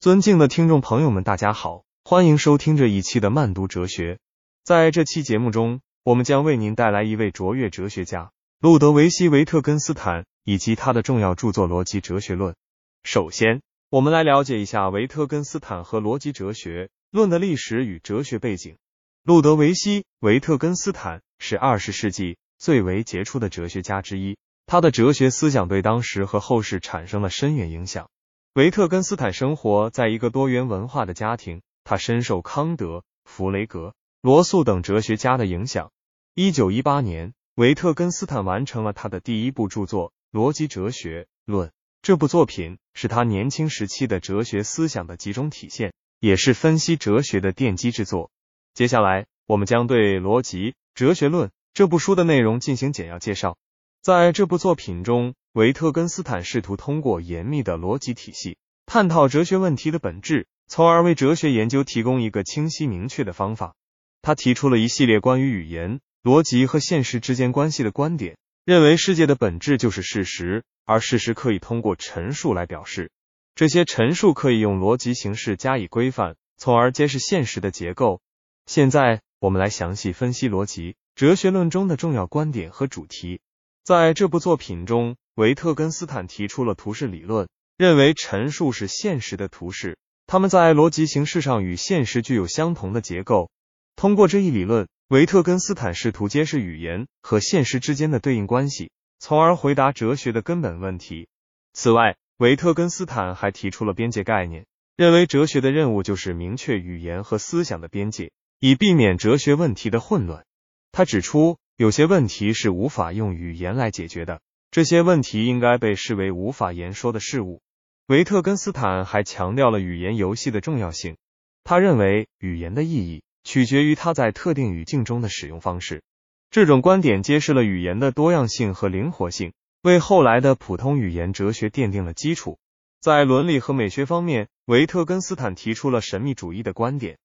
尊敬的听众朋友们，大家好，欢迎收听这一期的慢读哲学。在这期节目中，我们将为您带来一位卓越哲学家路德维希·维特根斯坦以及他的重要著作《逻辑哲学论》。首先，我们来了解一下维特根斯坦和逻辑哲学论的历史与哲学背景。路德维希·维特根斯坦是二十世纪最为杰出的哲学家之一，他的哲学思想对当时和后世产生了深远影响。维特根斯坦生活在一个多元文化的家庭，他深受康德、弗雷格、罗素等哲学家的影响。一九一八年，维特根斯坦完成了他的第一部著作《逻辑哲学论》。这部作品是他年轻时期的哲学思想的集中体现，也是分析哲学的奠基之作。接下来，我们将对《逻辑哲学论》这部书的内容进行简要介绍。在这部作品中，维特根斯坦试图通过严密的逻辑体系，探讨哲学问题的本质，从而为哲学研究提供一个清晰明确的方法。他提出了一系列关于语言、逻辑和现实之间关系的观点，认为世界的本质就是事实，而事实可以通过陈述来表示。这些陈述可以用逻辑形式加以规范，从而揭示现实的结构。现在，我们来详细分析逻辑哲学论中的重要观点和主题。在这部作品中，维特根斯坦提出了图示理论，认为陈述是现实的图示，它们在逻辑形式上与现实具有相同的结构。通过这一理论，维特根斯坦试图揭示语言和现实之间的对应关系，从而回答哲学的根本问题。此外，维特根斯坦还提出了边界概念，认为哲学的任务就是明确语言和思想的边界，以避免哲学问题的混乱。他指出，有些问题是无法用语言来解决的。这些问题应该被视为无法言说的事物。维特根斯坦还强调了语言游戏的重要性。他认为语言的意义取决于它在特定语境中的使用方式。这种观点揭示了语言的多样性和灵活性，为后来的普通语言哲学奠定了基础。在伦理和美学方面，维特根斯坦提出了神秘主义的观点。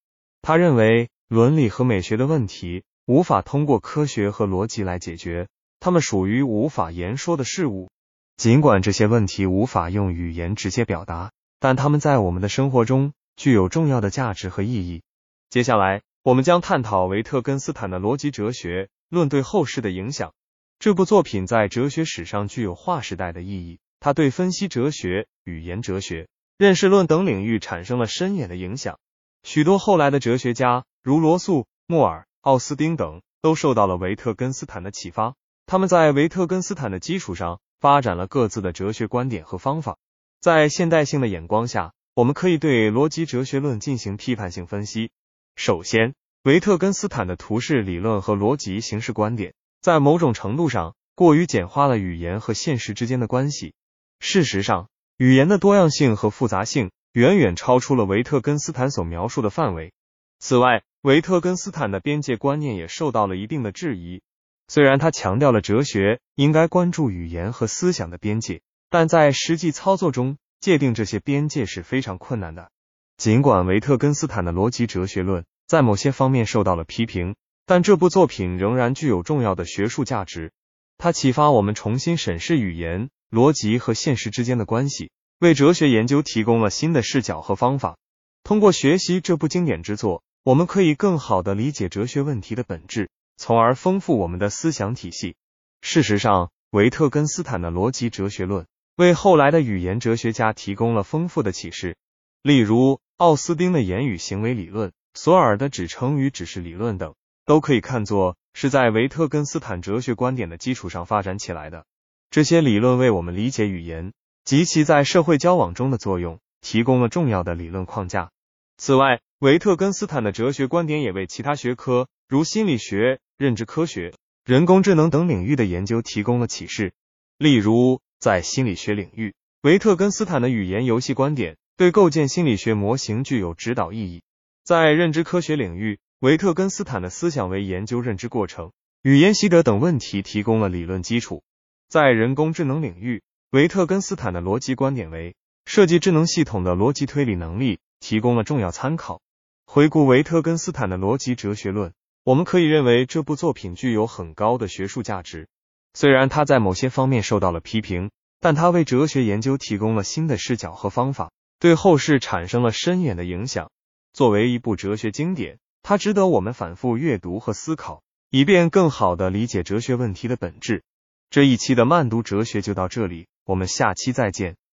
他认为伦理和美学的问题无法通过科学和逻辑来解决。它们属于无法言说的事物，尽管这些问题无法用语言直接表达，但它们在我们的生活中具有重要的价值和意义。接下来，我们将探讨维特根斯坦的逻辑哲学论对后世的影响。这部作品在哲学史上具有划时代的意义，它对分析哲学、语言哲学、认识论等领域产生了深远的影响。许多后来的哲学家，如罗素、莫尔、奥斯丁等，都受到了维特根斯坦的启发。他们在维特根斯坦的基础上发展了各自的哲学观点和方法。在现代性的眼光下，我们可以对逻辑哲学论进行批判性分析。首先，维特根斯坦的图示理论和逻辑形式观点，在某种程度上过于简化了语言和现实之间的关系。事实上，语言的多样性和复杂性远远超出了维特根斯坦所描述的范围。此外，维特根斯坦的边界观念也受到了一定的质疑。虽然他强调了哲学应该关注语言和思想的边界，但在实际操作中界定这些边界是非常困难的。尽管维特根斯坦的逻辑哲学论在某些方面受到了批评，但这部作品仍然具有重要的学术价值。它启发我们重新审视语言、逻辑和现实之间的关系，为哲学研究提供了新的视角和方法。通过学习这部经典之作，我们可以更好的理解哲学问题的本质。从而丰富我们的思想体系。事实上，维特根斯坦的逻辑哲学论为后来的语言哲学家提供了丰富的启示。例如，奥斯丁的言语行为理论、索尔的指称与指示理论等，都可以看作是在维特根斯坦哲学观点的基础上发展起来的。这些理论为我们理解语言及其在社会交往中的作用提供了重要的理论框架。此外，维特根斯坦的哲学观点也为其他学科，如心理学。认知科学、人工智能等领域的研究提供了启示。例如，在心理学领域，维特根斯坦的语言游戏观点对构建心理学模型具有指导意义；在认知科学领域，维特根斯坦的思想为研究认知过程、语言习得等问题提供了理论基础；在人工智能领域，维特根斯坦的逻辑观点为设计智能系统的逻辑推理能力提供了重要参考。回顾维特根斯坦的逻辑哲学论。我们可以认为这部作品具有很高的学术价值，虽然他在某些方面受到了批评，但他为哲学研究提供了新的视角和方法。对后世产生了深远的影响。作为一部哲学经典，它值得我们反复阅读和思考，以便更好的理解哲学问题的本质。这一期的慢读哲学就到这里，我们下期再见。